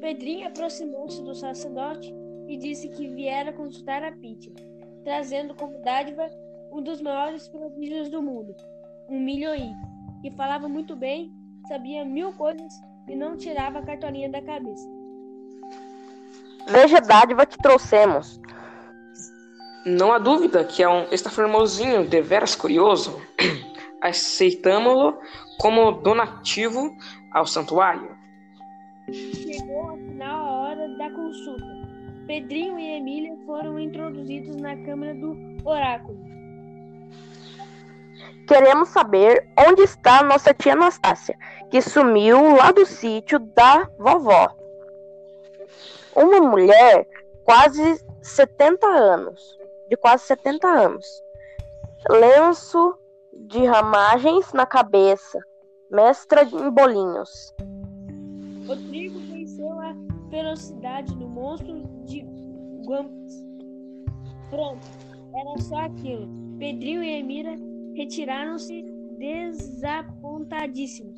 Pedrinho aproximou-se do sacerdote e disse que viera consultar a Pítia, trazendo como dádiva um dos maiores prodígios do mundo, um milhoí, que falava muito bem, sabia mil coisas e não tirava a cartolinha da cabeça. Veja a dádiva que trouxemos. Não há dúvida que é um estaformosinho deveras curioso. Aceitamo-lo como donativo ao santuário. Chegou afinal a hora da consulta. Pedrinho e Emília foram introduzidos na câmara do oráculo. Queremos saber onde está nossa tia Anastácia, que sumiu lá do sítio da vovó. Uma mulher quase 70 anos, de quase 70 anos. Lenço de ramagens na cabeça, mestra em bolinhos. Rodrigo venceu a ferocidade do monstro de Guampas. Pronto, era só aquilo. Pedrinho e Emira retiraram-se desapontadíssimos.